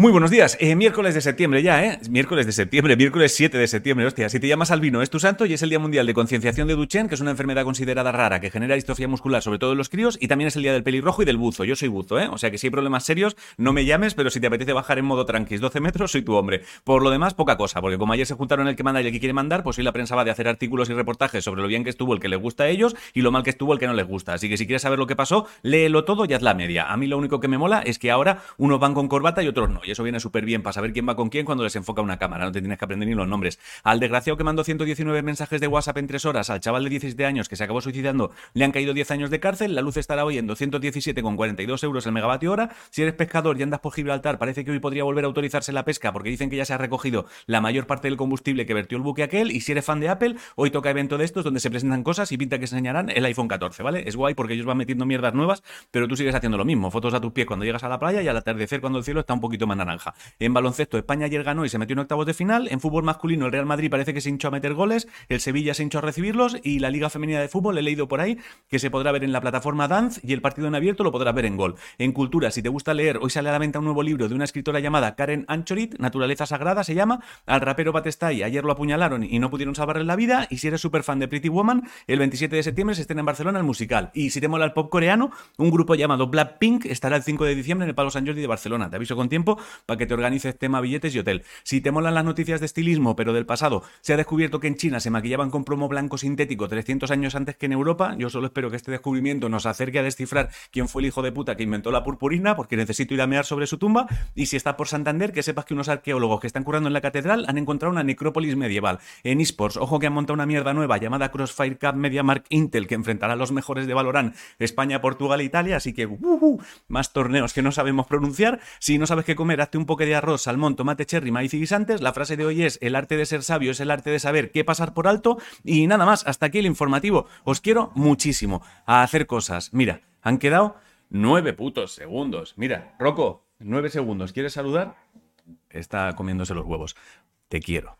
Muy buenos días. Eh, miércoles de septiembre ya, ¿eh? Miércoles de septiembre, miércoles 7 de septiembre, hostia. Si te llamas Albino, es tu santo y es el Día Mundial de Concienciación de Duchenne, que es una enfermedad considerada rara que genera distrofia muscular, sobre todo en los críos, y también es el Día del pelirrojo y del buzo. Yo soy buzo, ¿eh? O sea que si hay problemas serios, no me llames, pero si te apetece bajar en modo tranquis 12 metros, soy tu hombre. Por lo demás, poca cosa, porque como ayer se juntaron el que manda y el que quiere mandar, pues hoy la prensa va de hacer artículos y reportajes sobre lo bien que estuvo el que les gusta a ellos y lo mal que estuvo el que no les gusta. Así que si quieres saber lo que pasó, léelo todo y haz la media. A mí lo único que me mola es que ahora unos van con corbata y otros no, eso viene súper bien para saber quién va con quién cuando les enfoca una cámara, no te tienes que aprender ni los nombres. Al desgraciado que mandó 119 mensajes de WhatsApp en tres horas, al chaval de 17 años que se acabó suicidando, le han caído 10 años de cárcel, la luz estará hoy en 217,42 euros el megavatio hora. Si eres pescador y andas por Gibraltar, parece que hoy podría volver a autorizarse la pesca porque dicen que ya se ha recogido la mayor parte del combustible que vertió el buque aquel. Y si eres fan de Apple, hoy toca evento de estos donde se presentan cosas y pinta que se enseñarán el iPhone 14, ¿vale? Es guay porque ellos van metiendo mierdas nuevas, pero tú sigues haciendo lo mismo. Fotos a tus pies cuando llegas a la playa y al atardecer cuando el cielo está un poquito más naranja. En baloncesto, España ayer ganó y se metió en octavos de final. En fútbol masculino, el Real Madrid parece que se hinchó a meter goles, el Sevilla se hinchó a recibirlos y la Liga Femenina de Fútbol, he leído por ahí, que se podrá ver en la plataforma Dance y el partido en abierto lo podrás ver en Gol. En cultura, si te gusta leer, hoy sale a la venta un nuevo libro de una escritora llamada Karen Anchorit, Naturaleza Sagrada se llama. Al rapero Batestay ayer lo apuñalaron y no pudieron salvarle la vida. Y si eres súper fan de Pretty Woman, el 27 de septiembre se estrena en Barcelona el musical. Y si te mola el pop coreano, un grupo llamado Blackpink estará el 5 de diciembre en el Palo San Jordi de Barcelona. Te aviso con tiempo para que te organices tema billetes y hotel. Si te molan las noticias de estilismo, pero del pasado, se ha descubierto que en China se maquillaban con plomo blanco sintético 300 años antes que en Europa. Yo solo espero que este descubrimiento nos acerque a descifrar quién fue el hijo de puta que inventó la purpurina, porque necesito ir a mear sobre su tumba. Y si está por Santander, que sepas que unos arqueólogos que están curando en la catedral han encontrado una necrópolis medieval. En eSports, ojo que han montado una mierda nueva llamada Crossfire Cup MediaMark Intel, que enfrentará a los mejores de Valorant, España, Portugal e Italia. Así que, uh, uh, más torneos que no sabemos pronunciar. Si no sabes qué hazte un poco de arroz, salmón, tomate cherry, maíz y guisantes. La frase de hoy es: el arte de ser sabio es el arte de saber qué pasar por alto. Y nada más, hasta aquí el informativo. Os quiero muchísimo a hacer cosas. Mira, han quedado nueve putos segundos. Mira, Rocco, nueve segundos. ¿Quieres saludar? Está comiéndose los huevos. Te quiero.